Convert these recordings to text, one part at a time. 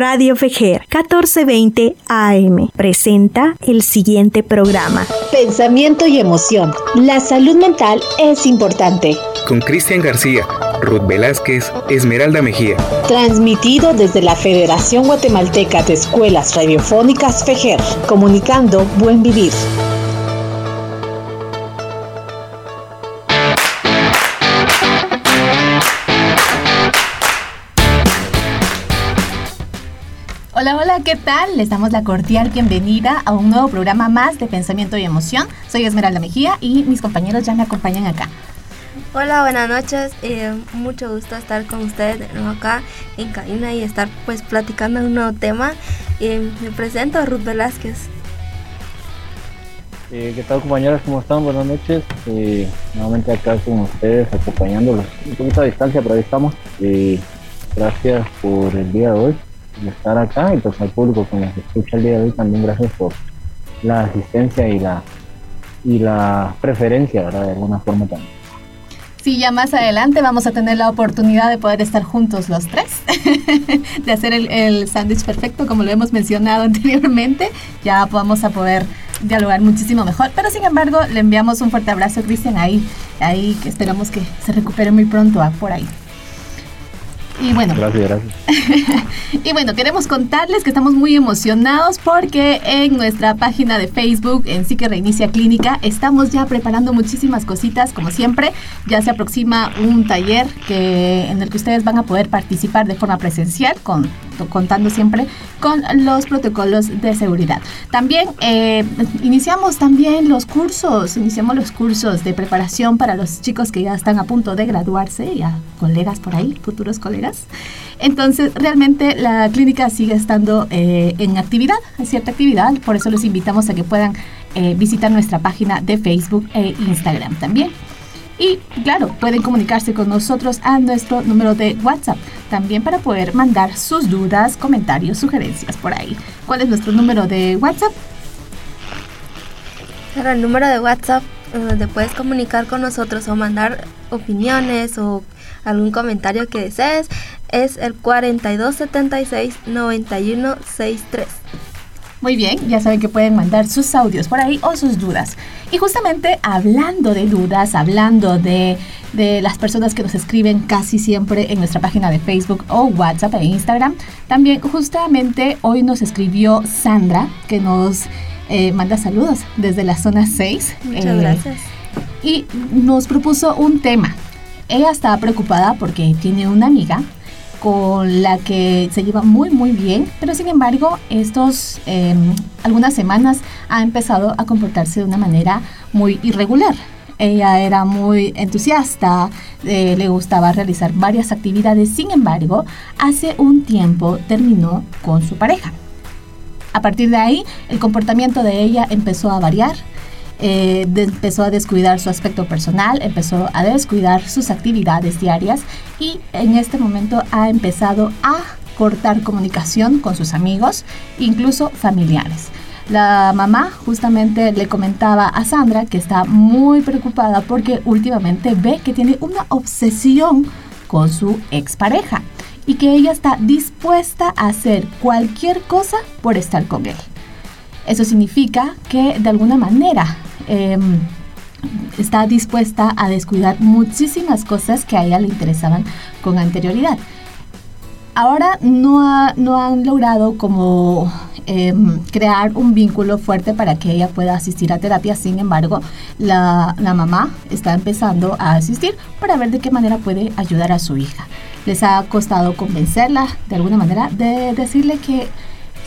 Radio Fejer 1420 AM presenta el siguiente programa. Pensamiento y emoción. La salud mental es importante. Con Cristian García, Ruth Velázquez, Esmeralda Mejía. Transmitido desde la Federación Guatemalteca de Escuelas Radiofónicas Fejer, comunicando buen vivir. Hola, hola, ¿qué tal? Les damos la cordial bienvenida a un nuevo programa más de Pensamiento y Emoción. Soy Esmeralda Mejía y mis compañeros ya me acompañan acá. Hola, buenas noches. Eh, mucho gusto estar con ustedes de nuevo acá en cabina y estar pues platicando un nuevo tema. Eh, me presento a Ruth Velázquez. Eh, ¿Qué tal compañeras? ¿Cómo están? Buenas noches. nuevamente acá con ustedes acompañándolos un poquito a distancia, pero ahí estamos. gracias por el día de hoy estar acá y pues al público que nos escucha el día de hoy también gracias por la asistencia y la y la preferencia, ¿verdad? De alguna forma también. Sí, ya más adelante vamos a tener la oportunidad de poder estar juntos los tres, de hacer el, el sándwich perfecto, como lo hemos mencionado anteriormente. Ya vamos a poder dialogar muchísimo mejor. Pero sin embargo, le enviamos un fuerte abrazo a Cristian ahí, ahí que esperamos que se recupere muy pronto ah, por ahí. Y bueno, gracias, gracias. y bueno, queremos contarles que estamos muy emocionados porque en nuestra página de Facebook, en Sí que Reinicia Clínica, estamos ya preparando muchísimas cositas, como siempre. Ya se aproxima un taller que, en el que ustedes van a poder participar de forma presencial, con, contando siempre con los protocolos de seguridad. También eh, iniciamos también los cursos, iniciamos los cursos de preparación para los chicos que ya están a punto de graduarse, ya colegas por ahí, futuros colegas entonces, realmente la clínica sigue estando eh, en actividad, en cierta actividad, por eso los invitamos a que puedan eh, visitar nuestra página de Facebook e Instagram también. Y claro, pueden comunicarse con nosotros a nuestro número de WhatsApp, también para poder mandar sus dudas, comentarios, sugerencias por ahí. ¿Cuál es nuestro número de WhatsApp? el número de WhatsApp donde puedes comunicar con nosotros o mandar opiniones o algún comentario que desees es el 4276-9163. Muy bien, ya saben que pueden mandar sus audios por ahí o sus dudas. Y justamente hablando de dudas, hablando de, de, las personas que nos escriben casi siempre en nuestra página de Facebook o WhatsApp e Instagram, también justamente hoy nos escribió Sandra que nos eh, manda saludos desde la zona 6. Muchas eh, gracias. Y nos propuso un tema ella está preocupada porque tiene una amiga con la que se lleva muy muy bien, pero sin embargo estos em, algunas semanas ha empezado a comportarse de una manera muy irregular. Ella era muy entusiasta, eh, le gustaba realizar varias actividades, sin embargo, hace un tiempo terminó con su pareja. A partir de ahí, el comportamiento de ella empezó a variar, eh, empezó a descuidar su aspecto personal, empezó a descuidar sus actividades diarias y en este momento ha empezado a cortar comunicación con sus amigos, incluso familiares. La mamá justamente le comentaba a Sandra que está muy preocupada porque últimamente ve que tiene una obsesión con su expareja y que ella está dispuesta a hacer cualquier cosa por estar con él. Eso significa que de alguna manera Em, está dispuesta a descuidar muchísimas cosas que a ella le interesaban con anterioridad. Ahora no, no han logrado como em, crear un vínculo fuerte para que ella pueda asistir a terapia. Sin embargo, la, la, mamá está empezando a asistir para ver de qué manera puede ayudar a su hija. Les ha costado convencerla de alguna manera de decirle que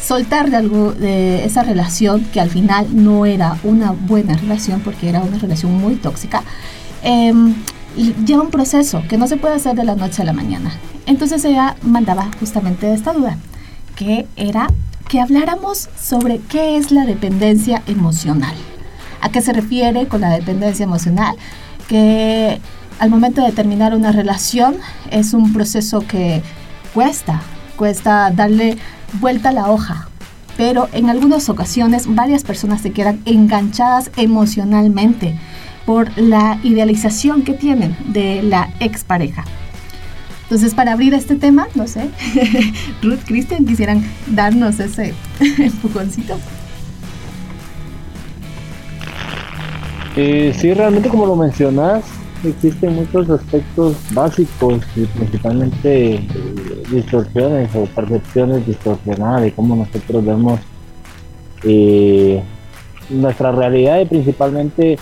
soltar de algo de esa relación que al final no era una buena relación porque era una relación muy tóxica, em, lleva un proceso que no se puede hacer de la noche a la mañana. Entonces ella mandaba justamente esta duda, que era que habláramos sobre qué es la dependencia emocional. ¿A qué se refiere con la dependencia emocional? Que al momento de terminar una relación es un proceso que cuesta, cuesta darle vuelta la hoja, pero en algunas ocasiones varias personas se quedan enganchadas emocionalmente por la idealización que tienen de la expareja. Entonces, para abrir este tema, no sé, Ruth, Cristian, quisieran darnos ese empujoncito. Eh, sí, realmente como lo mencionas, existen muchos aspectos básicos principalmente distorsiones o percepciones distorsionadas de cómo nosotros vemos eh, nuestra realidad y principalmente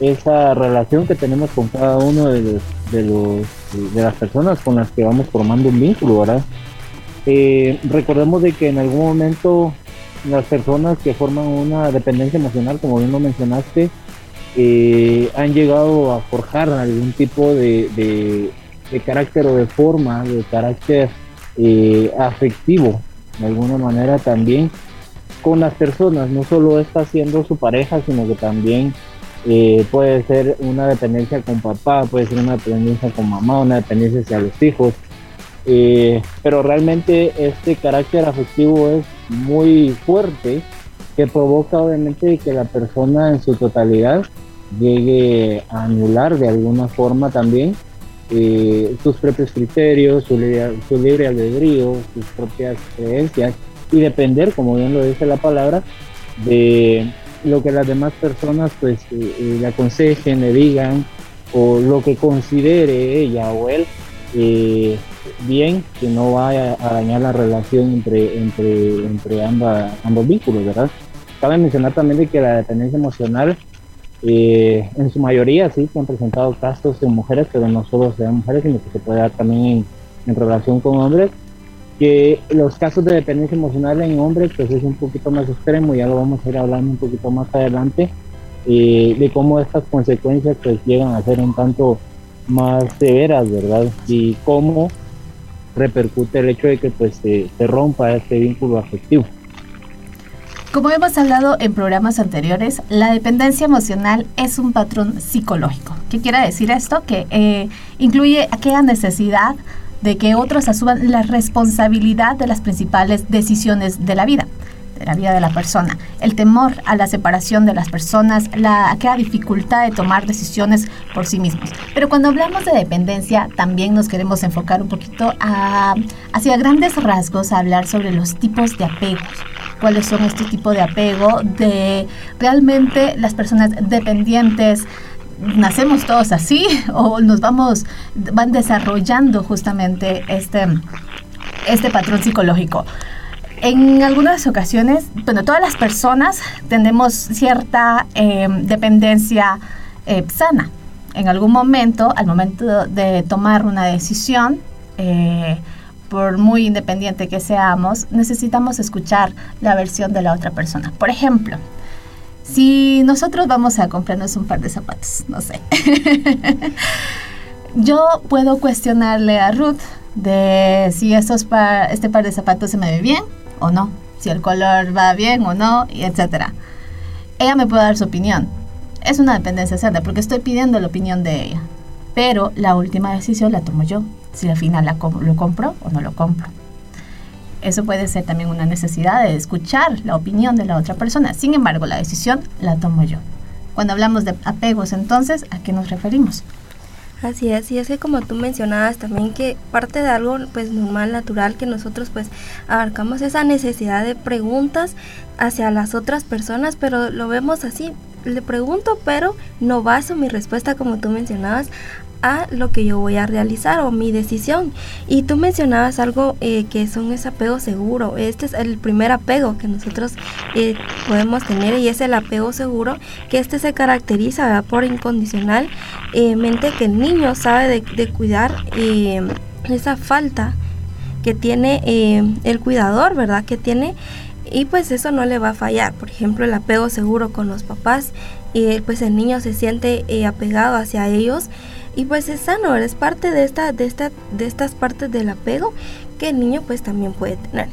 esa relación que tenemos con cada uno de los, de los de las personas con las que vamos formando un vínculo, ¿verdad? Eh, recordemos de que en algún momento las personas que forman una dependencia emocional, como bien lo mencionaste, eh, han llegado a forjar algún tipo de, de, carácter o de forma, de carácter eh, afectivo, de alguna manera también con las personas, no solo está siendo su pareja, sino que también eh, puede ser una dependencia con papá, puede ser una dependencia con mamá, una dependencia hacia los hijos. pero realmente este carácter afectivo es muy fuerte que provoca obviamente que la persona en su totalidad llegue a anular de alguna forma también eh, sus propios criterios, su su libre albedrío, sus propias creencias y depender, como bien lo dice la palabra, de lo que las demás personas pues eh, eh, le aconsejen, le digan o lo que considere ella o él bien, que no vaya a dañar la relación entre, entre, entre ambas, ambos vínculos, ¿verdad? Cabe mencionar también de que la dependencia emocional eh, en su mayoría sí se han presentado casos de mujeres, pero no solo sean mujeres, sino que se puede dar también en, relación con hombres, que los casos de dependencia emocional en hombres pues es un poquito más extremo, ya lo vamos a ir hablando un poquito más adelante, eh, de cómo estas consecuencias pues llegan a ser un tanto más severas, ¿verdad? Y cómo repercute el hecho de que pues se rompa este vínculo afectivo. Como hemos hablado en programas anteriores, la dependencia emocional es un patrón psicológico. ¿Qué quiere decir esto? Que eh, incluye aquella necesidad de que otros asuman la responsabilidad de las principales decisiones de la vida de la vida de la persona, el temor a la separación de las personas, la aquella dificultad de tomar decisiones por sí mismos. Pero cuando hablamos de dependencia, también nos queremos enfocar un poquito a, hacia grandes rasgos a hablar sobre los tipos de apegos. ¿Cuáles son estos tipos de apego? De realmente las personas dependientes nacemos todos así o nos vamos van desarrollando justamente este este patrón psicológico. En algunas ocasiones, bueno, todas las personas tenemos cierta em, dependencia eh, sana. En algún momento, al momento de tomar una decisión, eh, por muy independiente que seamos, necesitamos escuchar la versión de la otra persona. Por ejemplo, si nosotros vamos a comprarnos un par de zapatos, no sé, yo puedo cuestionarle a Ruth de si estos este par de zapatos se me ve bien o no, si el color va bien o no, y etcétera. Ella me puede dar su opinión. Es una dependencia cerda porque estoy pidiendo la opinión de ella. Pero la última decisión la tomo yo, si al final la lo compro o no lo compro. Eso puede ser también una necesidad de escuchar la opinión de la otra persona. Sin embargo, la decisión la tomo yo. Cuando hablamos de apegos, entonces, ¿a qué nos referimos? Así es, y es que como tú mencionabas también que parte de algo pues normal, natural, que nosotros pues abarcamos esa necesidad de preguntas hacia las otras personas, pero lo vemos así, le pregunto, pero no baso mi respuesta como tú mencionabas a lo que yo voy a realizar o mi decisión. Y tú mencionabas algo eh, que son ese apego seguro. Este es el primer apego que nosotros eh, podemos tener y es el apego seguro, que este se caracteriza por incondicional eh, que el niño sabe de, de cuidar esa falta que tiene el cuidador, ¿verdad? Que tiene y pues eso no le va a fallar. Por ejemplo, el apego seguro con los papás y pues el niño se siente apegado hacia ellos y pues es sano, es parte de, esta, de, esta, de estas partes del apego que el niño pues también puede tener.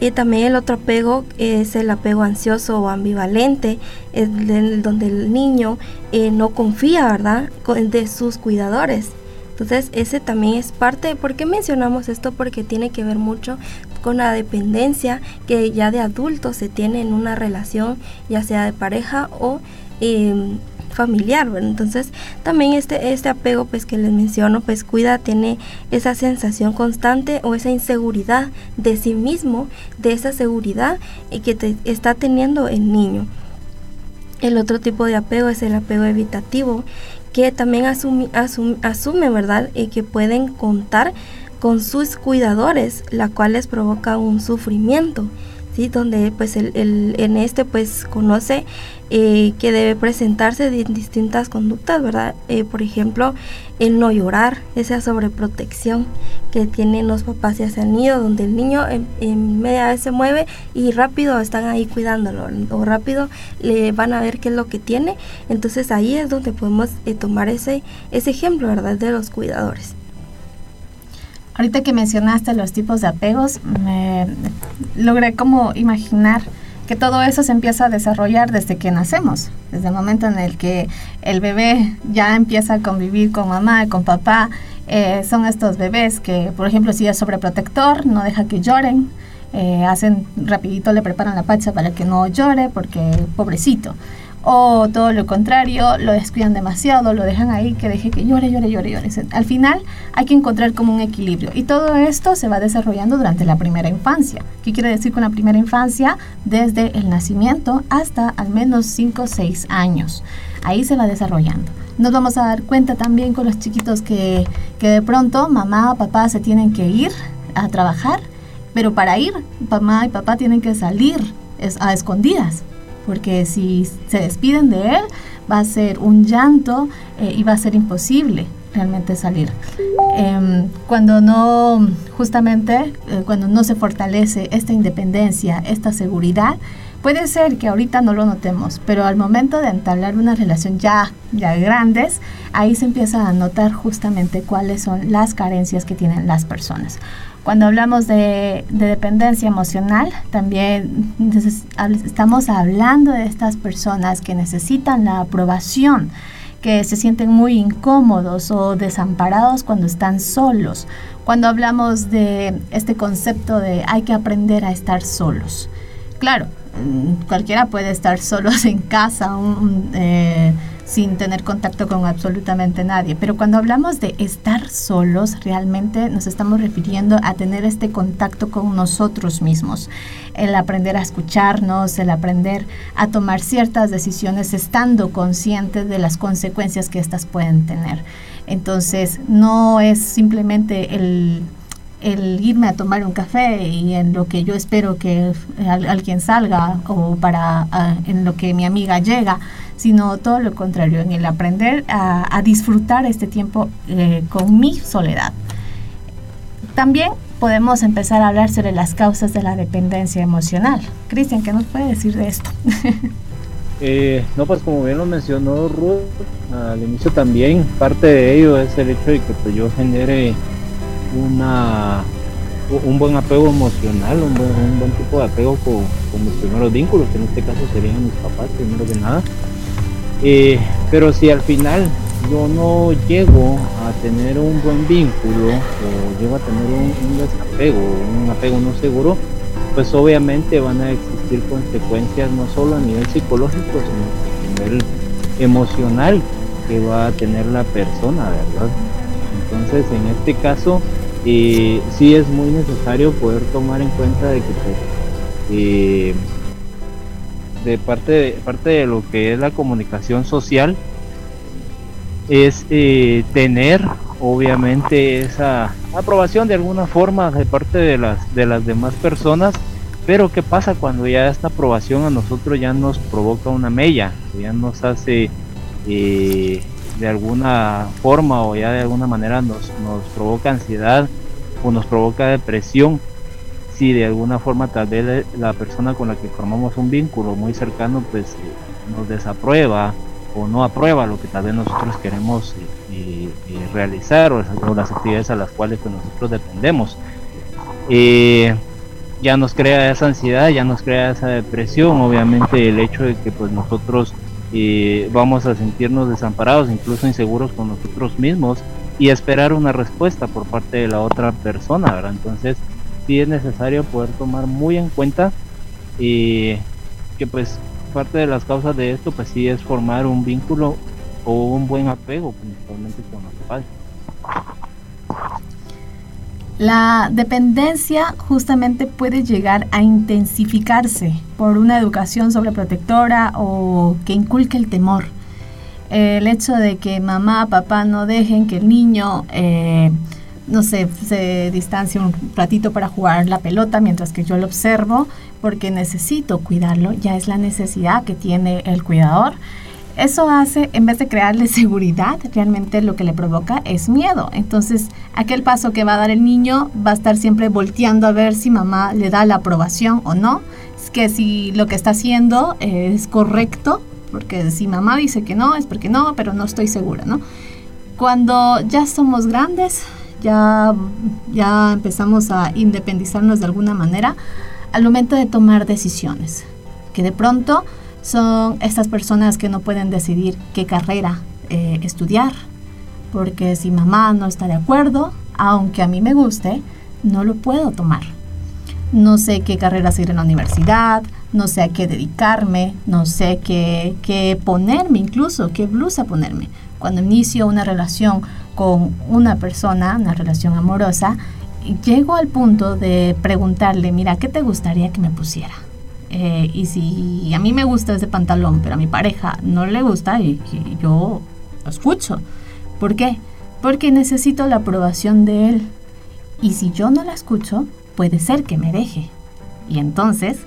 Y también el otro apego es el apego ansioso o ambivalente, donde el niño eh, no confía, ¿verdad?, de sus cuidadores. Entonces ese también es parte, ¿por qué mencionamos esto? Porque tiene que ver mucho con la dependencia que ya de adulto se tiene en una relación, ya sea de pareja o em, familiar, Entonces, también este, este apego, pues, que les menciono, pues, cuida, tiene esa sensación constante o esa inseguridad de sí mismo, de esa seguridad y que te está teniendo el niño. El otro tipo de apego es el apego evitativo, que también asume, asume, ¿verdad? Y que pueden contar con sus cuidadores, la cuales provoca un sufrimiento, ¿sí? Donde pues el, en este pues conoce eh, que debe presentarse de distintas conductas, ¿verdad? Eh, por ejemplo, el no llorar, esa sobreprotección que tienen los papás hacia el niño, donde el niño en, media vez se mueve y rápido están ahí cuidándolo, o rápido le van a ver qué es lo que tiene. Entonces ahí es donde podemos eh, tomar ese, ese ejemplo, ¿verdad? De los cuidadores. Ahorita que mencionaste los tipos de apegos, me logré como imaginar que todo eso se empieza a desarrollar desde que nacemos, desde el momento en el que el bebé ya empieza a convivir con mamá con papá. Eh, son estos bebés que, por ejemplo, si es sobreprotector, no deja que lloren, eh, hacen rapidito, le preparan la pacha para que no llore, porque pobrecito o todo lo contrario, lo descuidan demasiado, lo dejan ahí que deje que llore, llore, llore, llore. Al final hay que encontrar como un equilibrio y todo esto se va desarrollando durante la primera infancia. ¿Qué quiere decir con la primera infancia? Desde el nacimiento hasta al menos 5 o 6 años. Ahí se va desarrollando. Nos vamos a dar cuenta también con los chiquitos que, que de pronto mamá o papá se tienen que ir a trabajar, pero para ir, mamá y papá tienen que salir a escondidas porque si se despiden de él va a ser un llanto eh, y va a ser imposible realmente salir. Em, cuando no, justamente, eh, cuando no se fortalece esta independencia, esta seguridad, puede ser que ahorita no lo notemos, pero al momento de entablar una relación ya, ya grandes, ahí se empieza a notar justamente cuáles son las carencias que tienen las personas. Cuando hablamos de, dependencia emocional, también estamos hablando de estas personas que necesitan la aprobación, que se sienten muy incómodos o desamparados cuando están solos. Cuando hablamos de este concepto de hay que aprender a estar solos. Claro, cualquiera puede estar solos en casa, eh, sin tener contacto con absolutamente nadie. Pero cuando hablamos de estar solos, realmente nos estamos refiriendo a tener este contacto con nosotros mismos, el aprender a escucharnos, el aprender a tomar ciertas decisiones estando conscientes de las consecuencias que éstas pueden tener. Entonces, no es simplemente el el irme a tomar un café y en lo que yo espero que alguien salga o para en lo que mi amiga llega, sino todo lo contrario, en el aprender a, disfrutar este tiempo eh, con mi soledad. También podemos empezar a hablar sobre las causas de la dependencia emocional. Cristian, ¿qué nos puede decir de esto? Eh, no, pues como bien lo mencionó Ruth al inicio también, parte de ello es el hecho de que pues, yo genere una un buen apego emocional, un buen, tipo de apego con, mis primeros vínculos, que en este caso serían mis papás, primero que nada. Eh, pero si al final yo no llego a tener un buen vínculo o llego a tener un, desapego, un apego no seguro, pues obviamente van a existir consecuencias no solo a nivel psicológico, sino a nivel emocional que va a tener la persona, ¿verdad? Entonces, en este caso, eh, sí es muy necesario poder tomar en cuenta de que pues, eh, de parte de parte de lo que es la comunicación social es eh, tener obviamente esa aprobación de alguna forma de parte de las de las demás personas. Pero qué pasa cuando ya esta aprobación a nosotros ya nos provoca una mella ya nos hace eh, de alguna forma o ya de alguna manera nos, nos provoca ansiedad o nos provoca depresión si de alguna forma tal vez la persona con la que formamos un vínculo muy cercano pues eh, nos desaprueba o no aprueba lo que tal vez nosotros queremos eh, eh, realizar o, las actividades a las cuales pues, nosotros dependemos. ya nos crea esa ansiedad, ya nos crea esa depresión, obviamente el hecho de que pues nosotros vamos a sentirnos desamparados, incluso inseguros con nosotros mismos y esperar una respuesta por parte de la otra persona, ¿verdad? Entonces, sí es necesario poder tomar muy en cuenta y que pues parte de las causas de esto, pues sí es formar un vínculo o un buen apego, principalmente con los padres. La dependencia justamente puede llegar a intensificarse por una educación sobreprotectora o que inculque el temor. El hecho de que mamá, papá no dejen que el niño, eh, no sé, se distancie un ratito para jugar la pelota mientras que yo lo observo, porque necesito cuidarlo, ya es la necesidad que tiene el cuidador. Eso hace, en vez de crearle seguridad, realmente lo que le provoca es miedo. Entonces, aquel paso que va a dar el niño va a estar siempre volteando a ver si mamá le da la aprobación o no. Es que si lo que está haciendo es correcto, porque si mamá dice que no, es porque no, pero no estoy segura, ¿no? Cuando ya somos grandes, ya, ya empezamos a independizarnos de alguna manera, al momento de tomar decisiones, que de pronto son estas personas que no pueden decidir qué carrera eh, estudiar, porque si mamá no está de acuerdo, aunque a mí me guste, no lo puedo tomar. No sé qué carrera seguir en la universidad, no sé a qué dedicarme, no sé qué, qué ponerme, incluso qué blusa ponerme. Cuando inicio una relación con una persona, una relación amorosa, llego al punto de preguntarle, mira, ¿qué te gustaría que me pusiera? Eh, y si a mí me gusta ese pantalón, pero a mi pareja no le gusta, y, yo lo escucho. ¿Por qué? Porque necesito la aprobación de él. Y si yo no la escucho, puede ser que me deje. Y entonces,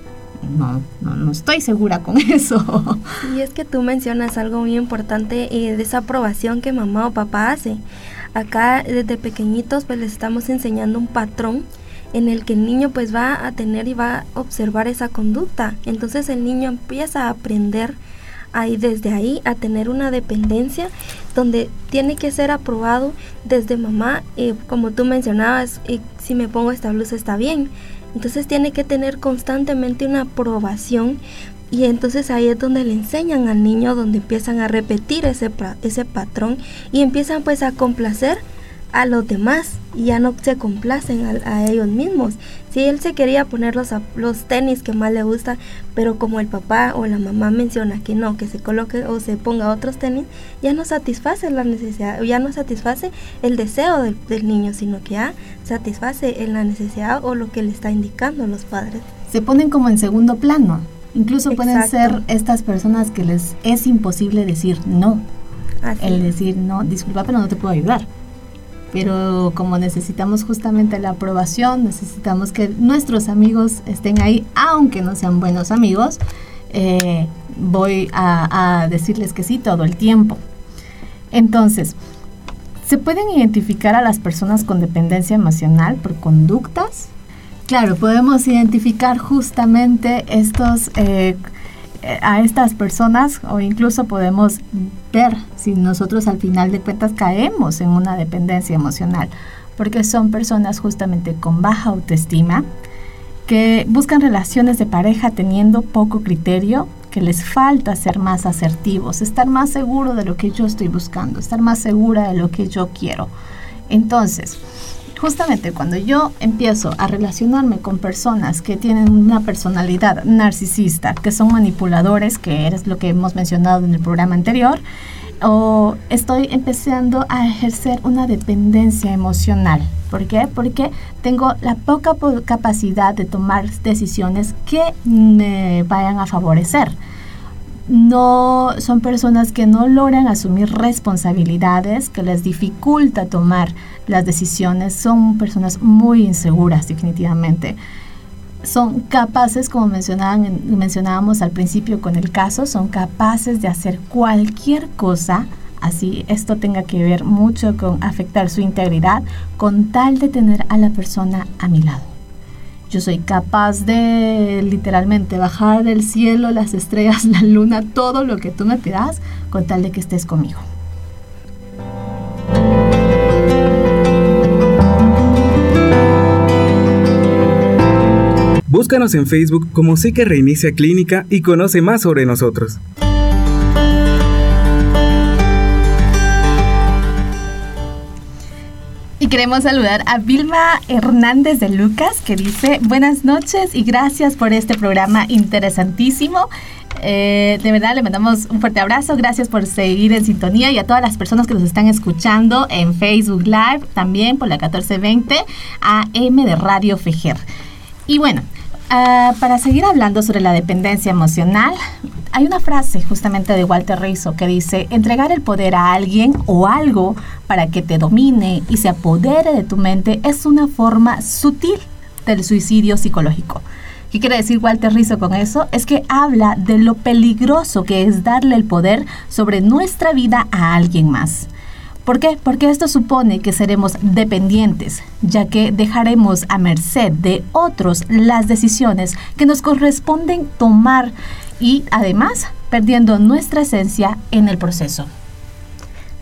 no, no, estoy segura con eso. Y es que tú mencionas algo muy importante eh, de esa aprobación que mamá o papá hace. Acá desde pequeñitos pues les estamos enseñando un patrón en el que el niño pues va a tener y va a observar esa conducta. Entonces el niño empieza a aprender ahí desde ahí a tener una dependencia donde tiene que ser aprobado desde mamá, eh, como tú mencionabas, y si me pongo esta blusa está bien. Entonces tiene que tener constantemente una aprobación y entonces ahí es donde le enseñan al niño, donde empiezan a repetir ese, ese patrón y empiezan pues a complacer a los demás y ya no se complacen a, ellos mismos. Si él se quería poner los, los tenis que más le gusta, pero como el papá o la mamá menciona que no, que se coloque o se ponga otros tenis, ya no satisface la necesidad, ya no satisface el deseo del, niño, sino que ya satisface la necesidad o lo que le está indicando los padres. Se ponen como en segundo plano. Incluso pueden ser estas personas que les es imposible decir no. El decir no, disculpa, pero no te puedo ayudar pero como necesitamos justamente la aprobación, necesitamos que nuestros amigos estén ahí, aunque no sean buenos amigos, eh, voy a, decirles que sí todo el tiempo. Entonces, ¿se pueden identificar a las personas con dependencia emocional por conductas? Claro, podemos identificar justamente estos... Eh, a estas personas o incluso podemos ver si nosotros al final de cuentas caemos en una dependencia emocional, porque son personas justamente con baja autoestima, que buscan relaciones de pareja teniendo poco criterio, que les falta ser más asertivos, estar más seguro de lo que yo estoy buscando, estar más segura de lo que yo quiero. Entonces, justamente cuando yo empiezo a relacionarme con personas que tienen una personalidad narcisista, que son manipuladores, que es lo que hemos mencionado en el programa anterior, o estoy empezando a ejercer una dependencia emocional. ¿Por qué? Porque tengo la poca capacidad de tomar decisiones que me vayan a favorecer no son personas que no logran asumir responsabilidades, que les dificulta tomar las decisiones, son personas muy inseguras definitivamente. Son capaces, como mencionaban, mencionábamos al principio con el caso, son capaces de hacer cualquier cosa, así esto tenga que ver mucho con afectar su integridad, con tal de tener a la persona a mi lado. Yo soy capaz de literalmente bajar del cielo, las estrellas, la luna, todo lo que tú me pidas con tal de que estés conmigo. Búscanos en Facebook como Psique Reinicia Clínica y conoce más sobre nosotros. Queremos saludar a Vilma Hernández de Lucas, que dice, buenas noches y gracias por este programa interesantísimo. Eh, de verdad, le mandamos un fuerte abrazo. Gracias por seguir en sintonía y a todas las personas que nos están escuchando en Facebook Live, también por la 1420 AM de Radio Fejer. Y bueno, ah, para seguir hablando sobre la dependencia emocional, hay una frase justamente de Walter Rizzo que dice, entregar el poder a alguien o algo para que te domine y se apodere de tu mente es una forma sutil del suicidio psicológico. ¿Qué quiere decir Walter Rizzo con eso? Es que habla de lo peligroso que es darle el poder sobre nuestra vida a alguien más. ¿Por qué? Porque esto supone que seremos dependientes, ya que dejaremos a merced de otros las decisiones que nos corresponden tomar y además perdiendo nuestra esencia en el proceso.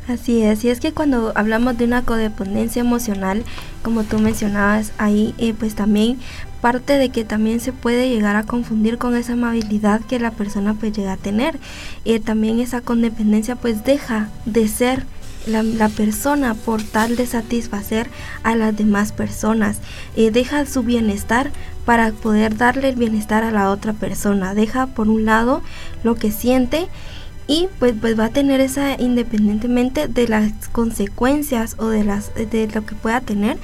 Así es, y es que cuando hablamos de una codependencia emocional, como tú mencionabas ahí, eh, pues también parte de que también se puede llegar a confundir con esa amabilidad que la persona pues llega a tener. eh, también esa codependencia pues deja de ser la, persona por tal de satisfacer a las demás personas. Eh, deja su bienestar para poder darle el bienestar a la otra persona. Deja por un lado lo que siente y pues, pues va a tener esa independientemente de las consecuencias o de las de lo que pueda tener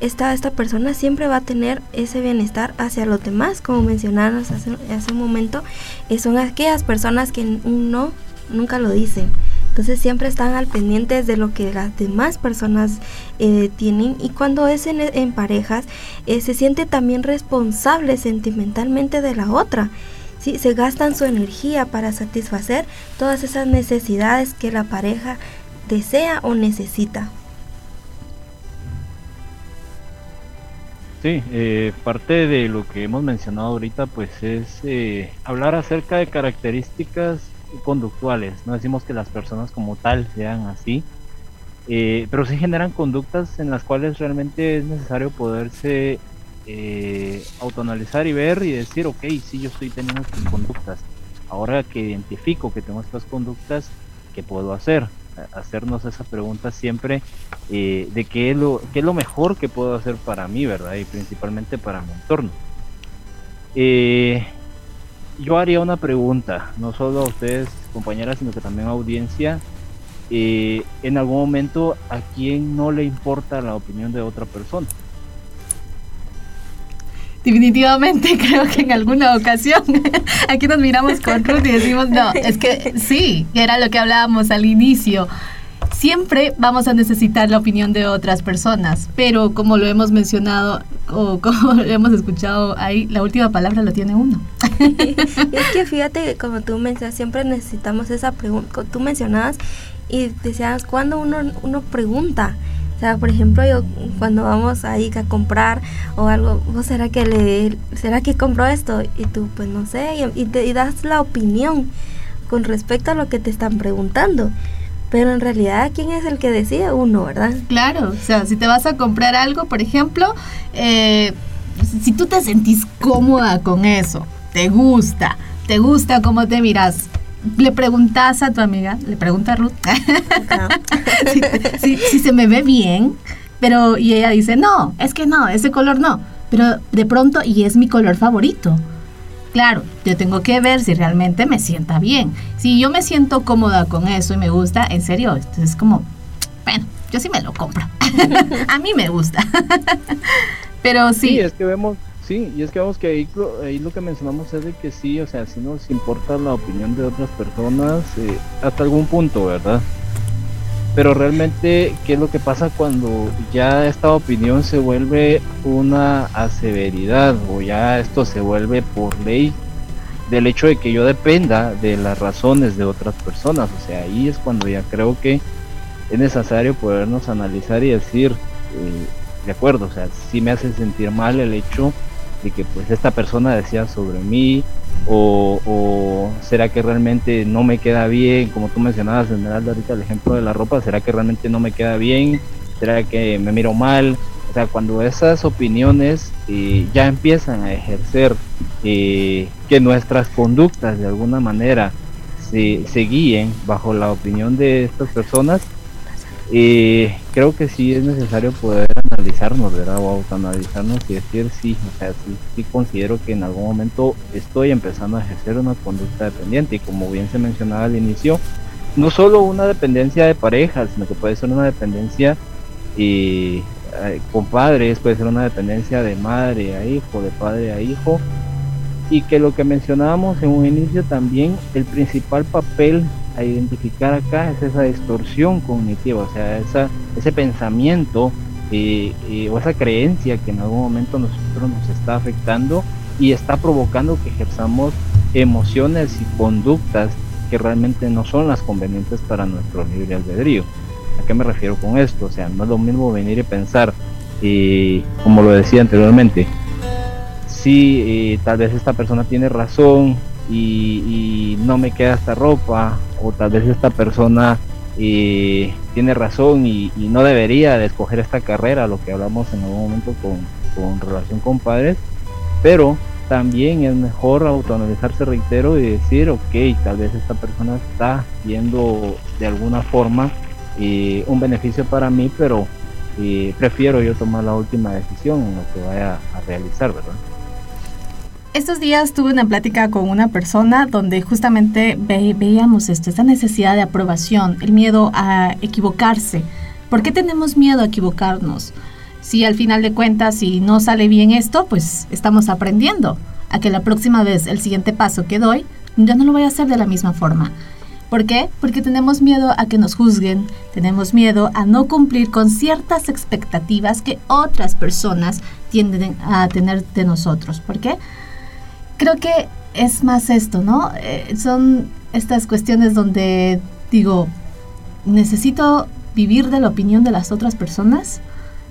esta, esta persona siempre va a tener ese bienestar hacia los demás como mencionamos hace, hace un momento eh, son aquellas personas que no nunca lo dicen entonces siempre están al pendientes de lo que las demás personas eh, tienen y cuando es en, parejas eh, se siente también responsable sentimentalmente de la otra. ¿sí? Se gastan su energía para satisfacer todas esas necesidades que la pareja desea o necesita. Sí, eh, parte de lo que hemos mencionado ahorita pues es hablar acerca de características conductuales. No decimos que las personas como tal sean así, eh, pero sí generan conductas en las cuales realmente es necesario poderse eh, autoanalizar y ver y decir, ok, sí, yo estoy teniendo estas conductas. Ahora que identifico que tengo estas conductas, ¿qué puedo hacer? Hacernos esa pregunta siempre eh, de qué es, lo, qué es lo mejor que puedo hacer para mí, ¿verdad? Y principalmente para mi entorno. Eh, yo haría una pregunta, no solo a ustedes, compañeras, sino que también a audiencia. Eh, en algún momento, ¿a quién no le importa la opinión de otra persona? Definitivamente creo que en alguna ocasión aquí nos miramos con Ruth y decimos, no, es que sí, era lo que hablábamos al inicio siempre vamos a necesitar la opinión de otras personas, pero como lo hemos mencionado o como lo hemos escuchado ahí, la última palabra la tiene uno. es que fíjate, como tú mencionas, siempre necesitamos esa pregunta. Tú mencionabas y decías, cuando uno, uno pregunta? O sea, por ejemplo, yo cuando vamos ahí a comprar o algo, será que le, será que compro esto? Y tú, pues no sé, y, te, y das la opinión con respecto a lo que te están preguntando. Pero en realidad, ¿quién es el que decide? Uno, ¿verdad? Claro, o sea, si te vas a comprar algo, por ejemplo, eh, si tú te sentís cómoda con eso, te gusta, te gusta cómo te miras, le preguntas a tu amiga, le pregunta a Ruth, si, si, se me ve bien, pero y ella dice, no, es que no, ese color no, pero de pronto, y es mi color favorito. Claro, yo tengo que ver si realmente me sienta bien. Si yo me siento cómoda con eso y me gusta, en serio, entonces es como, bueno, yo sí me lo compro. a mí me gusta. Pero sí. Sí, es que vemos, sí, y es que vemos que ahí, lo que mencionamos es de que sí, o sea, si nos importa la opinión de otras personas eh, hasta algún punto, ¿verdad? Pero realmente, ¿qué es lo que pasa cuando ya esta opinión se vuelve una aseveridad o ya esto se vuelve por ley del hecho de que yo dependa de las razones de otras personas? O sea, ahí es cuando ya creo que es necesario podernos analizar y decir, eh, de acuerdo, o sea, si me hace sentir mal el hecho de que pues esta persona decía sobre mí o, será que realmente no me queda bien, como tú mencionabas en ahorita el ejemplo de la ropa, será que realmente no me queda bien, será que me miro mal, o sea, cuando esas opiniones eh, ya empiezan a ejercer eh, que nuestras conductas de alguna manera se, se, guíen bajo la opinión de estas personas, eh, creo que sí es necesario poder analizarnos, ¿verdad? O autoanalizarnos y decir, sí, o sea, sí, sí considero que en algún momento estoy empezando a ejercer una conducta dependiente y como bien se mencionaba al inicio, no solo una dependencia de pareja, sino que puede ser una dependencia y eh, con padres, puede ser una dependencia de madre a hijo, de padre a hijo, y que lo que mencionábamos en un inicio también, el principal papel a identificar acá es esa distorsión cognitiva, o sea, esa, ese pensamiento o esa creencia que en algún momento nosotros nos está afectando y está provocando que ejerzamos emociones y conductas que realmente no son las convenientes para nuestro libre albedrío. ¿A qué me refiero con esto? O sea, no es lo mismo venir y pensar, y como lo decía anteriormente, si eh, tal vez esta persona tiene razón y, no me queda esta ropa, o tal vez esta persona eh, tiene razón y, no debería de escoger esta carrera, lo que hablamos en algún momento con, con relación con padres, pero también es mejor autoanalizarse, reitero, y decir, ok, tal vez esta persona está viendo de alguna forma eh, un beneficio para mí, pero eh, prefiero yo tomar la última decisión en lo que vaya a realizar, ¿verdad? Estos días tuve una plática con una persona donde justamente veíamos esto, esta necesidad de aprobación, el miedo a equivocarse. ¿Por qué tenemos miedo a equivocarnos? Si al final de cuentas, si no sale bien esto, pues estamos aprendiendo a que la próxima vez, el siguiente paso que doy, ya no lo voy a hacer de la misma forma. ¿Por qué? Porque tenemos miedo a que nos juzguen, tenemos miedo a no cumplir con ciertas expectativas que otras personas tienden a tener de nosotros. ¿Por qué? Creo que es más esto, ¿no? Eh, son estas cuestiones donde digo, necesito vivir de la opinión de las otras personas,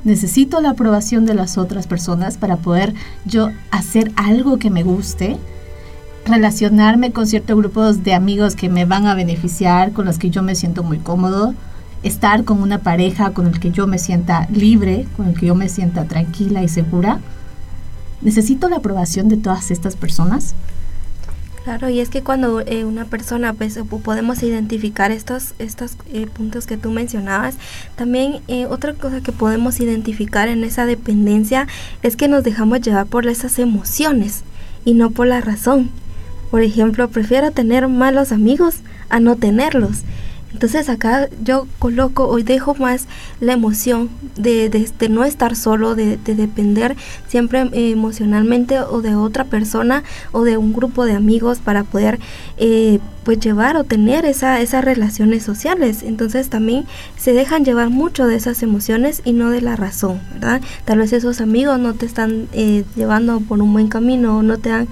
necesito la aprobación de las otras personas para poder yo hacer algo que me guste, relacionarme con ciertos grupos de amigos que me van a beneficiar, con los que yo me siento muy cómodo, estar con una pareja con el que yo me sienta libre, con el que yo me sienta tranquila y segura ¿Necesito la aprobación de todas estas personas? Claro, y es que cuando eh, una persona, pues podemos identificar estos, estos eh, puntos que tú mencionabas, también eh, otra cosa que podemos identificar en esa dependencia es que nos dejamos llevar por esas emociones y no por la razón. Por ejemplo, prefiero tener malos amigos a no tenerlos. Entonces acá yo coloco hoy dejo más la emoción de, de, no estar solo, de, de depender siempre emocionalmente o de otra persona o de un grupo de amigos para poder eh, pues llevar o tener esa, esas relaciones sociales. Entonces también se dejan llevar mucho de esas emociones y no de la razón, ¿verdad? Tal vez esos amigos no te están eh, llevando por un buen camino o no te dan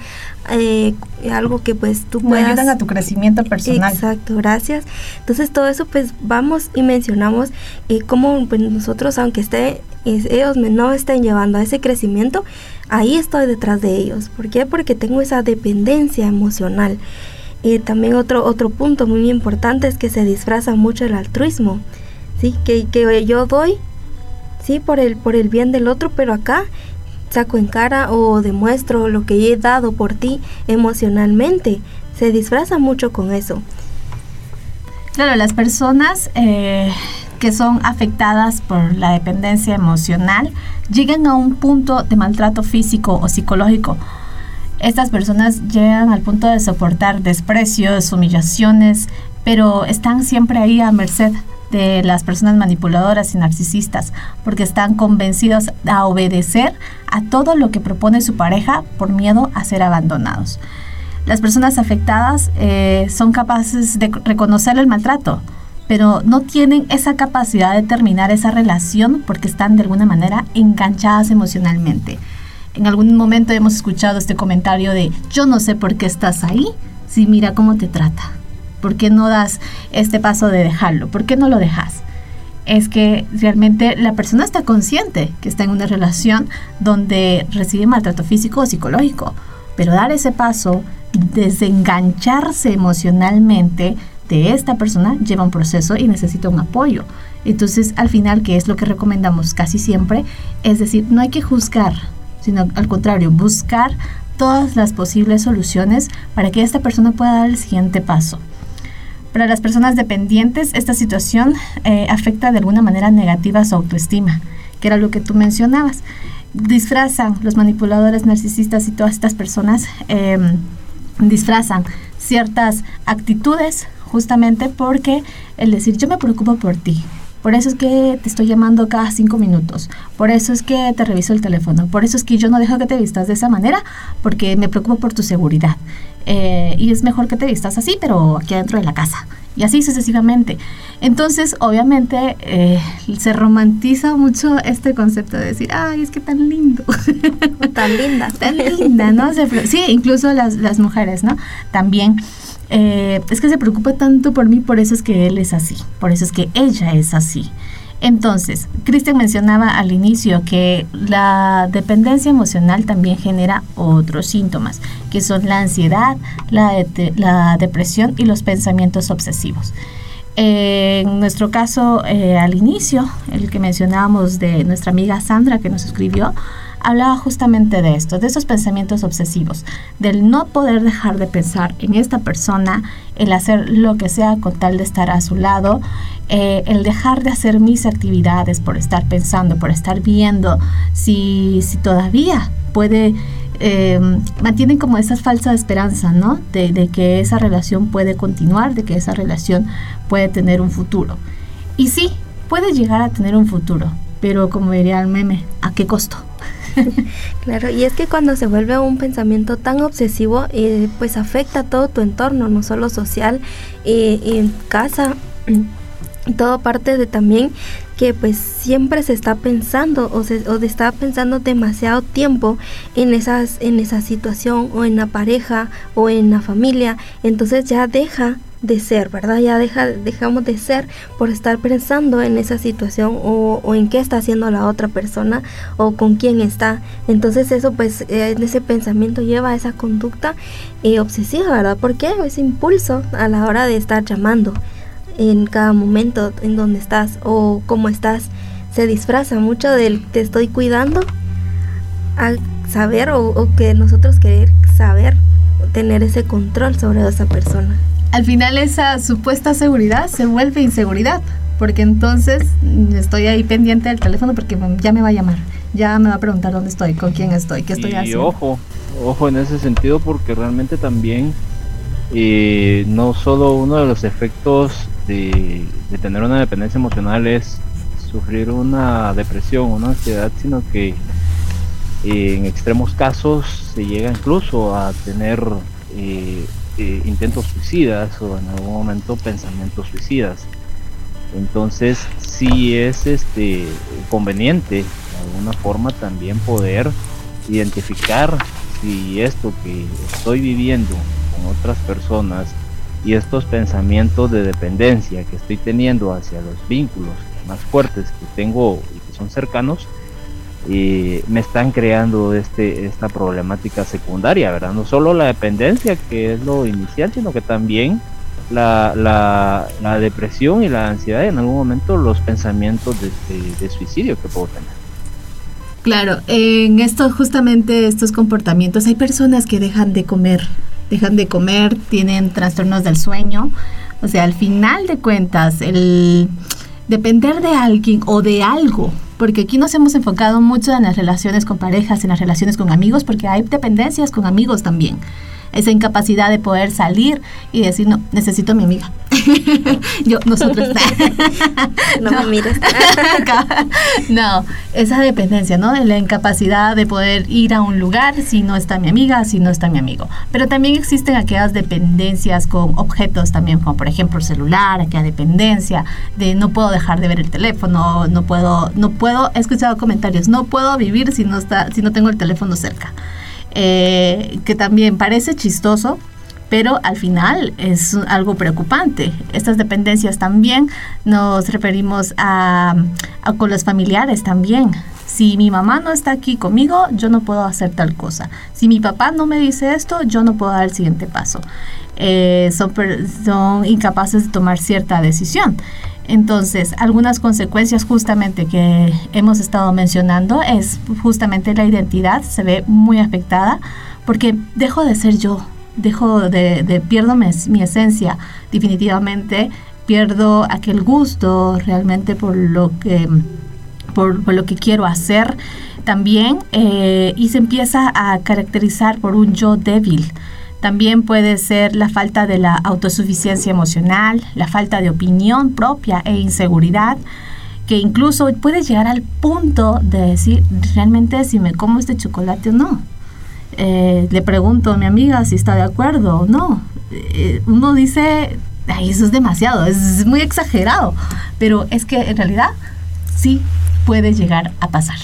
eh, algo que pues tú puedas... ayudan a tu crecimiento personal. Exacto, gracias. Entonces todo eso pues vamos y mencionamos eh, cómo pues, nosotros aunque esté, ellos no estén llevando a ese crecimiento, ahí estoy detrás de ellos. ¿Por qué? Porque tengo esa dependencia emocional. Y también otro, otro punto muy importante es que se disfraza mucho el altruismo, ¿sí? Que, que yo doy, ¿sí? Por el, por el bien del otro, pero acá saco en cara o demuestro lo que he dado por ti emocionalmente. Se disfraza mucho con eso. Claro, las personas eh, que son afectadas por la dependencia emocional llegan a un punto de maltrato físico o psicológico estas personas llegan al punto de soportar desprecios, humillaciones, pero están siempre ahí a merced de las personas manipuladoras y narcisistas, porque están convencidos a obedecer a todo lo que propone su pareja por miedo a ser abandonados. Las personas afectadas eh, son capaces de reconocer el maltrato, pero no tienen esa capacidad de terminar esa relación porque están de alguna manera enganchadas emocionalmente en algún momento hemos escuchado este comentario de yo no sé por qué estás ahí, si mira cómo te trata. ¿Por qué no das este paso de dejarlo? ¿Por qué no lo dejas? Es que realmente la persona está consciente que está en una relación donde recibe maltrato físico o psicológico, pero dar ese paso, desengancharse emocionalmente de esta persona lleva un proceso y necesita un apoyo. Entonces, al final, que es lo que recomendamos casi siempre, es decir, no hay que juzgar, sino al contrario, buscar todas las posibles soluciones para que esta persona pueda dar el siguiente paso. Para las personas dependientes, esta situación eh, afecta de alguna manera negativa su autoestima, que era lo que tú mencionabas. Disfrazan los manipuladores narcisistas y todas estas personas, em, disfrazan ciertas actitudes justamente porque el decir yo me preocupo por ti, por eso es que te estoy llamando cada cinco minutos. Por eso es que te reviso el teléfono. Por eso es que yo no dejo que te vistas de esa manera porque me preocupo por tu seguridad. Eh, y es mejor que te vistas así, pero aquí adentro de la casa. Y así sucesivamente. Entonces, obviamente, eh, se romantiza mucho este concepto de decir, ay, es que tan lindo. Tan linda. tan linda, ¿no? sí, incluso las, las mujeres, ¿no? También. Eh, es que se preocupa tanto por mí, por eso es que él es así, por eso es que ella es así. Entonces, Cristian mencionaba al inicio que la dependencia emocional también genera otros síntomas, que son la ansiedad, la, la depresión y los pensamientos obsesivos. en nuestro caso, eh, al inicio, el que mencionábamos de nuestra amiga Sandra que nos escribió, hablaba justamente de esto, de esos pensamientos obsesivos, del no poder dejar de pensar en esta persona, el hacer lo que sea con tal de estar a su lado, eh, el dejar de hacer mis actividades por estar pensando, por estar viendo si, si todavía puede eh, mantienen como esa falsa esperanza, ¿no? De, de, que esa relación puede continuar, de que esa relación puede tener un futuro. Y sí, puede llegar a tener un futuro, pero como diría el meme, ¿a qué costo? claro, y es que cuando se vuelve un pensamiento tan obsesivo, eh, pues afecta todo tu entorno, no solo social, eh, en casa, todo parte de también que pues siempre se está pensando o se o está pensando demasiado tiempo en esas en esa situación o en la pareja o en la familia. Entonces ya deja de ser, ¿verdad? Ya deja, dejamos de ser por estar pensando en esa situación o, en qué está haciendo la otra persona o con quién está. Entonces eso pues eh, ese pensamiento lleva a esa conducta eh, obsesiva, ¿verdad? Porque ese impulso a la hora de estar llamando en cada momento en donde estás o cómo estás se disfraza mucho del te estoy cuidando a saber o, o que nosotros querer saber tener ese control sobre esa persona al final esa supuesta seguridad se vuelve inseguridad, porque entonces estoy ahí pendiente del teléfono porque ya me va a llamar, ya me va a preguntar dónde estoy, con quién estoy, qué estoy haciendo. Y ojo, ojo en ese sentido porque realmente también eh, no solo uno de los efectos de, tener una dependencia emocional es sufrir una depresión, una ansiedad, sino que eh, en extremos casos se llega incluso a tener eh, eh, intentos suicidas o en algún momento pensamientos suicidas. Entonces sí es este conveniente de alguna forma también poder identificar si esto que estoy viviendo con otras personas y estos pensamientos de dependencia que estoy teniendo hacia los vínculos más fuertes que tengo y que son cercanos, y me están creando este esta problemática secundaria, ¿verdad? No solo la dependencia, que es lo inicial, sino que también la, la, depresión y la ansiedad y en algún momento los pensamientos de, suicidio que puedo tener. Claro, en esto justamente estos comportamientos hay personas que dejan de comer, dejan de comer, tienen trastornos del sueño, o sea, al final de cuentas el depender de alguien o de algo porque aquí nos hemos enfocado mucho en las relaciones con parejas, en las relaciones con amigos, porque hay dependencias con amigos también. Esa incapacidad de poder salir y decir, no, necesito a mi amiga. Yo, nosotros. no, no, me mires. no, esa dependencia, ¿no? De la incapacidad de poder ir a un lugar si no está mi amiga, si no está mi amigo. Pero también existen aquellas dependencias con objetos también, como por ejemplo el celular, aquella dependencia de no puedo dejar de ver el teléfono, no puedo, no puedo, he escuchado comentarios, no puedo vivir si no está, si no tengo el teléfono cerca. Eh, que también parece chistoso, pero al final es algo preocupante. Estas dependencias también nos referimos a, con los familiares también. Si mi mamá no está aquí conmigo, yo no puedo hacer tal cosa. Si mi papá no me dice esto, yo no puedo dar el siguiente paso. Eh, son, son incapaces de tomar cierta decisión. Entonces, algunas consecuencias justamente que hemos estado mencionando es justamente la identidad se ve muy afectada porque dejo de ser yo, dejo de, pierdo mi, esencia definitivamente, pierdo aquel gusto realmente por lo que por, lo que quiero hacer también eh, y se empieza a caracterizar por un yo débil. También puede ser la falta de la autosuficiencia emocional, la falta de opinión propia e inseguridad, que incluso puede llegar al punto de decir realmente si me como este chocolate o no. Eh, le pregunto a mi amiga si está de acuerdo o no. Eh, uno dice, Ay, eso es demasiado, es muy exagerado, pero es que en realidad sí puede llegar a pasar.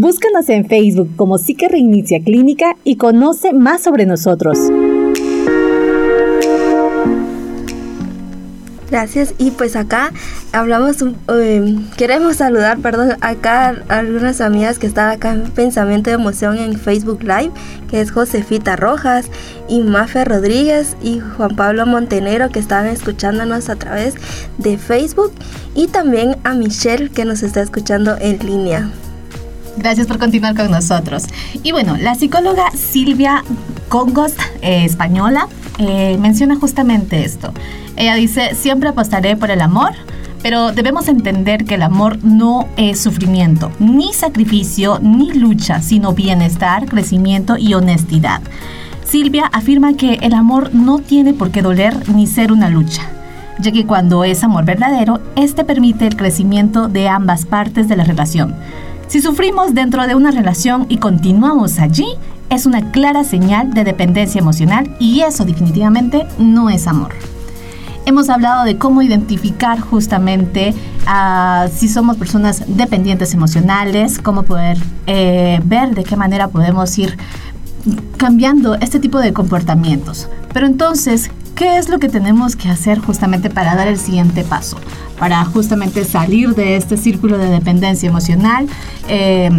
Búscanos en Facebook como Psique Reinicia Clínica y conoce más sobre nosotros. Gracias. Y pues acá hablamos, eh, queremos saludar, perdón, acá a algunas amigas que están acá en Pensamiento de Emoción en Facebook Live, que es Josefita Rojas y Mafe Rodríguez y Juan Pablo Montenero que estaban escuchándonos a través de Facebook y también a Michelle que nos está escuchando en línea. Gracias por continuar con nosotros. Y bueno, la psicóloga Silvia Congos, eh, española, eh, menciona justamente esto. Ella dice, siempre apostaré por el amor, pero debemos entender que el amor no es sufrimiento, ni sacrificio, ni lucha, sino bienestar, crecimiento y honestidad. Silvia afirma que el amor no tiene por qué doler ni ser una lucha, ya que cuando es amor verdadero, este permite el crecimiento de ambas partes de la relación si sufrimos dentro de una relación y continuamos allí, es una clara señal de dependencia emocional y eso definitivamente no es amor. Hemos hablado de cómo identificar justamente si somos personas dependientes emocionales, cómo poder eh, ver de qué manera podemos ir cambiando este tipo de comportamientos. Pero entonces, ¿qué es lo que tenemos que hacer justamente para dar el siguiente paso? para justamente salir de este círculo de dependencia emocional. Eh,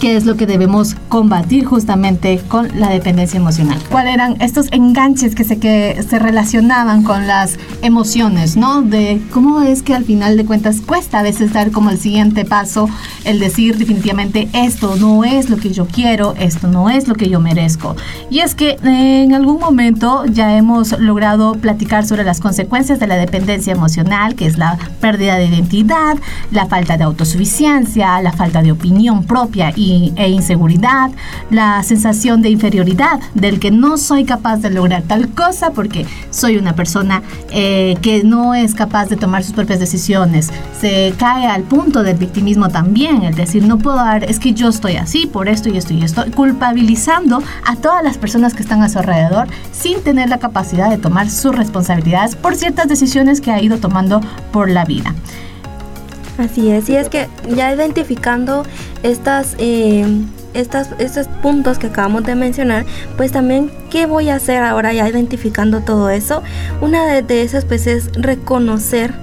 qué es lo que debemos combatir justamente con la dependencia emocional. ¿Cuáles eran estos enganches que se, que se relacionaban con las emociones, ¿no? De cómo es que al final de cuentas cuesta a veces dar como el siguiente paso, el decir definitivamente esto no es lo que yo quiero, esto no es lo que yo merezco. Y es que en algún momento ya hemos logrado platicar sobre las consecuencias de la dependencia emocional, que es la pérdida de identidad, la falta de autosuficiencia, la falta de opinión propia y e inseguridad, la sensación de inferioridad, del que no soy capaz de lograr tal cosa porque soy una persona eh, que no es capaz de tomar sus propias decisiones. Se cae al punto del victimismo también, el decir, no puedo dar, es que yo estoy así por esto y esto y esto, culpabilizando a todas las personas que están a su alrededor sin tener la capacidad de tomar sus responsabilidades por ciertas decisiones que ha ido tomando por la vida. Así es, y es que ya identificando estas, eh, estas, estos puntos que acabamos de mencionar, pues también, ¿qué voy a hacer ahora ya identificando todo eso? Una de, de esas pues es reconocer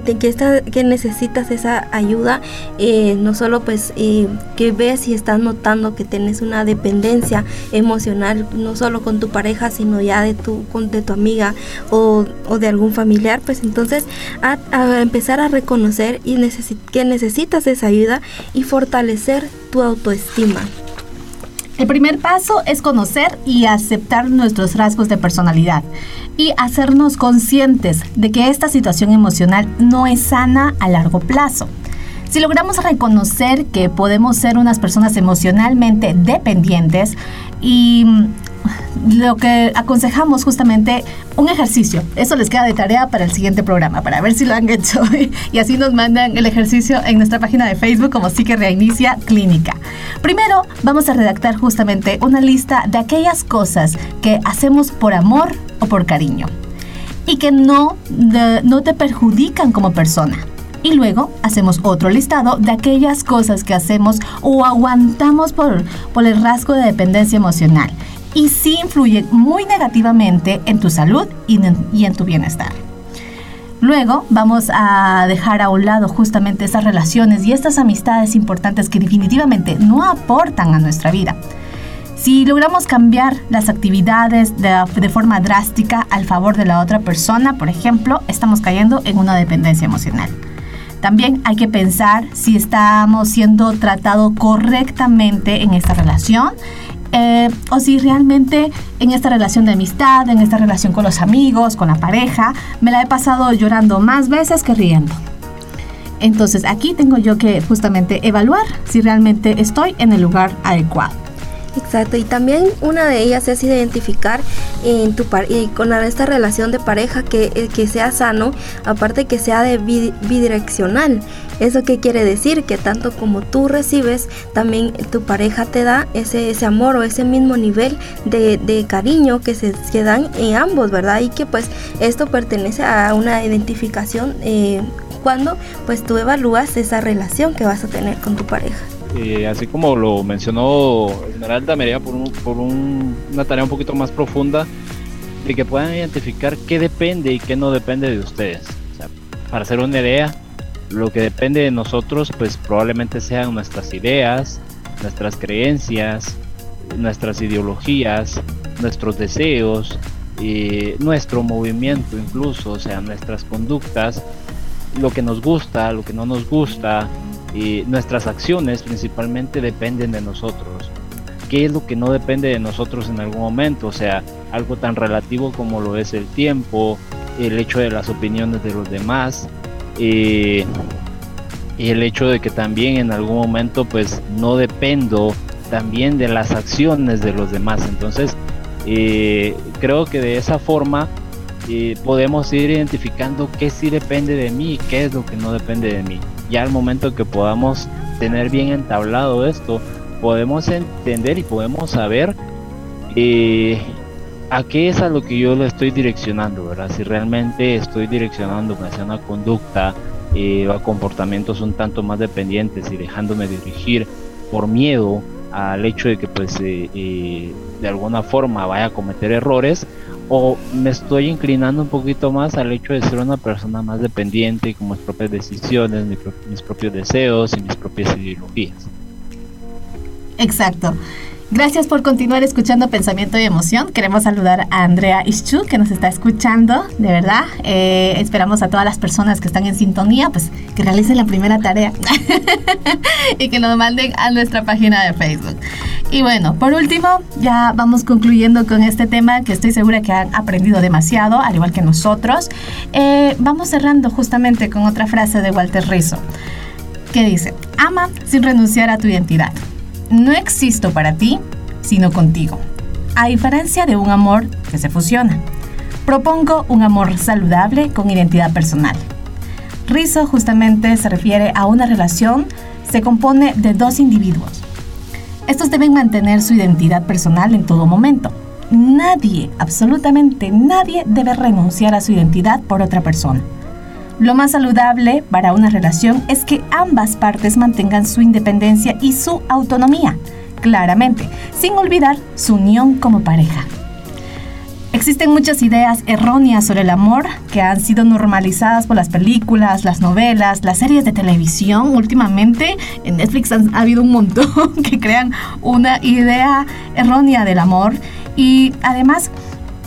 que, te, que, necesitas esa ayuda, eh, no solo pues eh, que ves y estás notando que tienes una dependencia emocional, no solo con tu pareja, sino ya de tu, con, de tu amiga o, de algún familiar, pues entonces a, empezar a reconocer y que necesitas esa ayuda y fortalecer tu autoestima. El primer paso es conocer y aceptar nuestros rasgos de personalidad y hacernos conscientes de que esta situación emocional no es sana a largo plazo. Si logramos reconocer que podemos ser unas personas emocionalmente dependientes y lo que aconsejamos justamente un ejercicio. Eso les queda de tarea para el siguiente programa, para ver si lo han hecho. y así nos mandan el ejercicio en nuestra página de Facebook como Psique Reinicia Clínica. Primero, vamos a redactar justamente una lista de aquellas cosas que hacemos por amor o por cariño y que no, no te perjudican como persona. Y luego hacemos otro listado de aquellas cosas que hacemos o aguantamos por, por el rasgo de dependencia emocional y sí influye muy negativamente en tu salud y en, tu bienestar. Luego vamos a dejar a un lado justamente esas relaciones y estas amistades importantes que definitivamente no aportan a nuestra vida. Si logramos cambiar las actividades de, de, forma drástica al favor de la otra persona, por ejemplo, estamos cayendo en una dependencia emocional. También hay que pensar si estamos siendo tratados correctamente en esta relación eh, o si realmente en esta relación de amistad, en esta relación con los amigos, con la pareja, me la he pasado llorando más veces que riendo. Entonces aquí tengo yo que justamente evaluar si realmente estoy en el lugar adecuado. Exacto, y también una de ellas es identificar en tu y con esta relación de pareja que, eh, que sea sano, aparte que sea de bidireccional. ¿Eso qué quiere decir? Que tanto como tú recibes, también tu pareja te da ese, ese amor o ese mismo nivel de, de cariño que se que dan en ambos, ¿verdad? Y que pues esto pertenece a una identificación eh, cuando pues tú evalúas esa relación que vas a tener con tu pareja. Eh, así como lo mencionó Esmeralda, me por, por una tarea un poquito más profunda de que puedan identificar qué depende y qué no depende de ustedes. para hacer una idea, lo que depende de nosotros, pues probablemente sean nuestras ideas, nuestras creencias, nuestras ideologías, nuestros deseos, nuestro movimiento incluso, o sea, nuestras conductas, lo que nos gusta, lo que no nos gusta, y nuestras acciones principalmente dependen de nosotros. ¿Qué es lo que no depende de nosotros en algún momento? O sea, algo tan relativo como lo es el tiempo, el hecho de las opiniones de los demás, y el hecho de que también en algún momento pues no dependo también de las acciones de los demás. Entonces, eh, creo que de esa forma eh, podemos ir identificando qué sí depende de mí y qué es lo que no depende de mí ya al momento que podamos tener bien entablado esto, podemos entender y podemos saber eh, a qué es a lo que yo lo estoy direccionando, ¿verdad? Si realmente estoy direccionando hacia una conducta eh, a comportamientos un tanto más dependientes y dejándome dirigir por miedo al hecho de que pues eh, de alguna forma vaya a cometer errores o me estoy inclinando un poquito más al hecho de ser una persona más dependiente con mis propias decisiones, mis, propios deseos y mis propias ideologías. Exacto. Gracias por continuar escuchando Pensamiento y Emoción. Queremos saludar a Andrea Ischu, que nos está escuchando, de verdad. Eh, esperamos a todas las personas que están en sintonía, pues que realicen la primera tarea y que nos manden a nuestra página de Facebook. Y bueno, por último, ya vamos concluyendo con este tema que estoy segura que han aprendido demasiado, al igual que nosotros. Eh, vamos cerrando justamente con otra frase de Walter Rizzo, que dice, ama sin renunciar a tu identidad no existo para ti, sino contigo. A diferencia de un amor que se fusiona. Propongo un amor saludable con identidad personal. Rizzo justamente se refiere a una relación se compone de dos individuos. Estos deben mantener su identidad personal en todo momento. Nadie, absolutamente nadie debe renunciar a su identidad por otra persona. Lo más saludable para una relación es que ambas partes mantengan su independencia y su autonomía, claramente, sin olvidar su unión como pareja. Existen muchas ideas erróneas sobre el amor que han sido normalizadas por las películas, las novelas, las series de televisión. Últimamente en Netflix ha habido un montón que crean una idea errónea del amor y además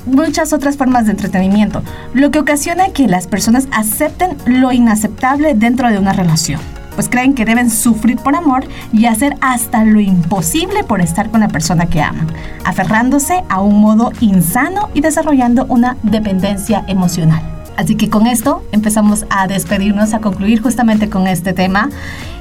muchas otras formas de entretenimiento, lo que ocasiona que las personas acepten lo inaceptable dentro de una relación, pues creen que deben sufrir por amor y hacer hasta lo imposible por estar con la persona que aman, aferrándose a un modo insano y desarrollando una dependencia emocional. Así que con esto empezamos a despedirnos, a concluir justamente con este tema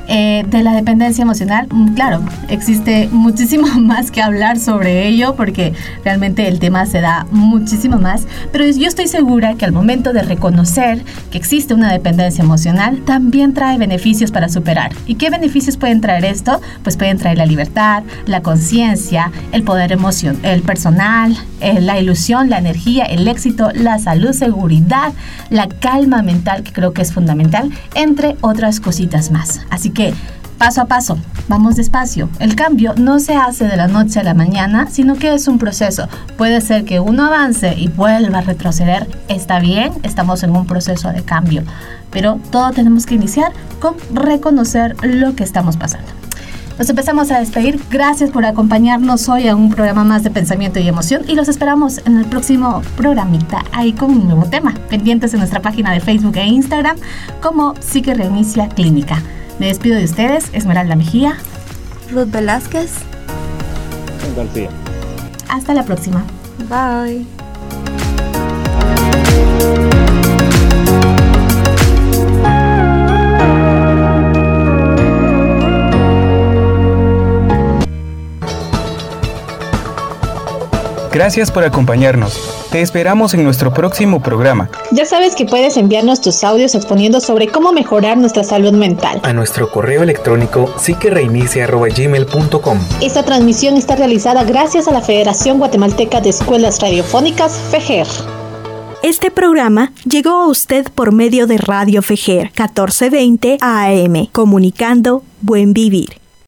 eh, de la dependencia emocional, mm, claro, existe muchísimo más que hablar sobre ello porque realmente el tema se da muchísimo más, pero yo estoy segura que al momento de reconocer que existe una dependencia emocional, también trae beneficios para superar. ¿Y qué beneficios pueden traer esto? Pues pueden traer la libertad, la conciencia, el poder emocional, el personal, eh, la ilusión, la energía, el éxito, la salud, seguridad, la calma mental, que creo que es fundamental, entre otras cositas más. Así que paso a paso, vamos despacio. El cambio no se hace de la noche a la mañana, sino que es un proceso. Puede ser que uno avance y vuelva a retroceder. Está bien, estamos en un proceso de cambio, pero todo tenemos que iniciar con reconocer lo que estamos pasando. Nos empezamos a despedir. Gracias por acompañarnos hoy a un programa más de pensamiento y emoción y los esperamos en el próximo programita ahí con un nuevo tema. Pendientes en nuestra página de Facebook e Instagram como Psique Reinicia Clínica. Me despido de ustedes, Esmeralda Mejía, Ruth Velázquez García. Hasta la próxima. Bye. Gracias por acompañarnos. Te esperamos en nuestro próximo programa. Ya sabes que puedes enviarnos tus audios exponiendo sobre cómo mejorar nuestra salud mental. A nuestro correo electrónico psiquereinicia.gmail.com Esta transmisión está realizada gracias a la Federación Guatemalteca de Escuelas Radiofónicas, FEGER. Este programa llegó a usted por medio de Radio FEGER 1420 AM, comunicando Buen Vivir.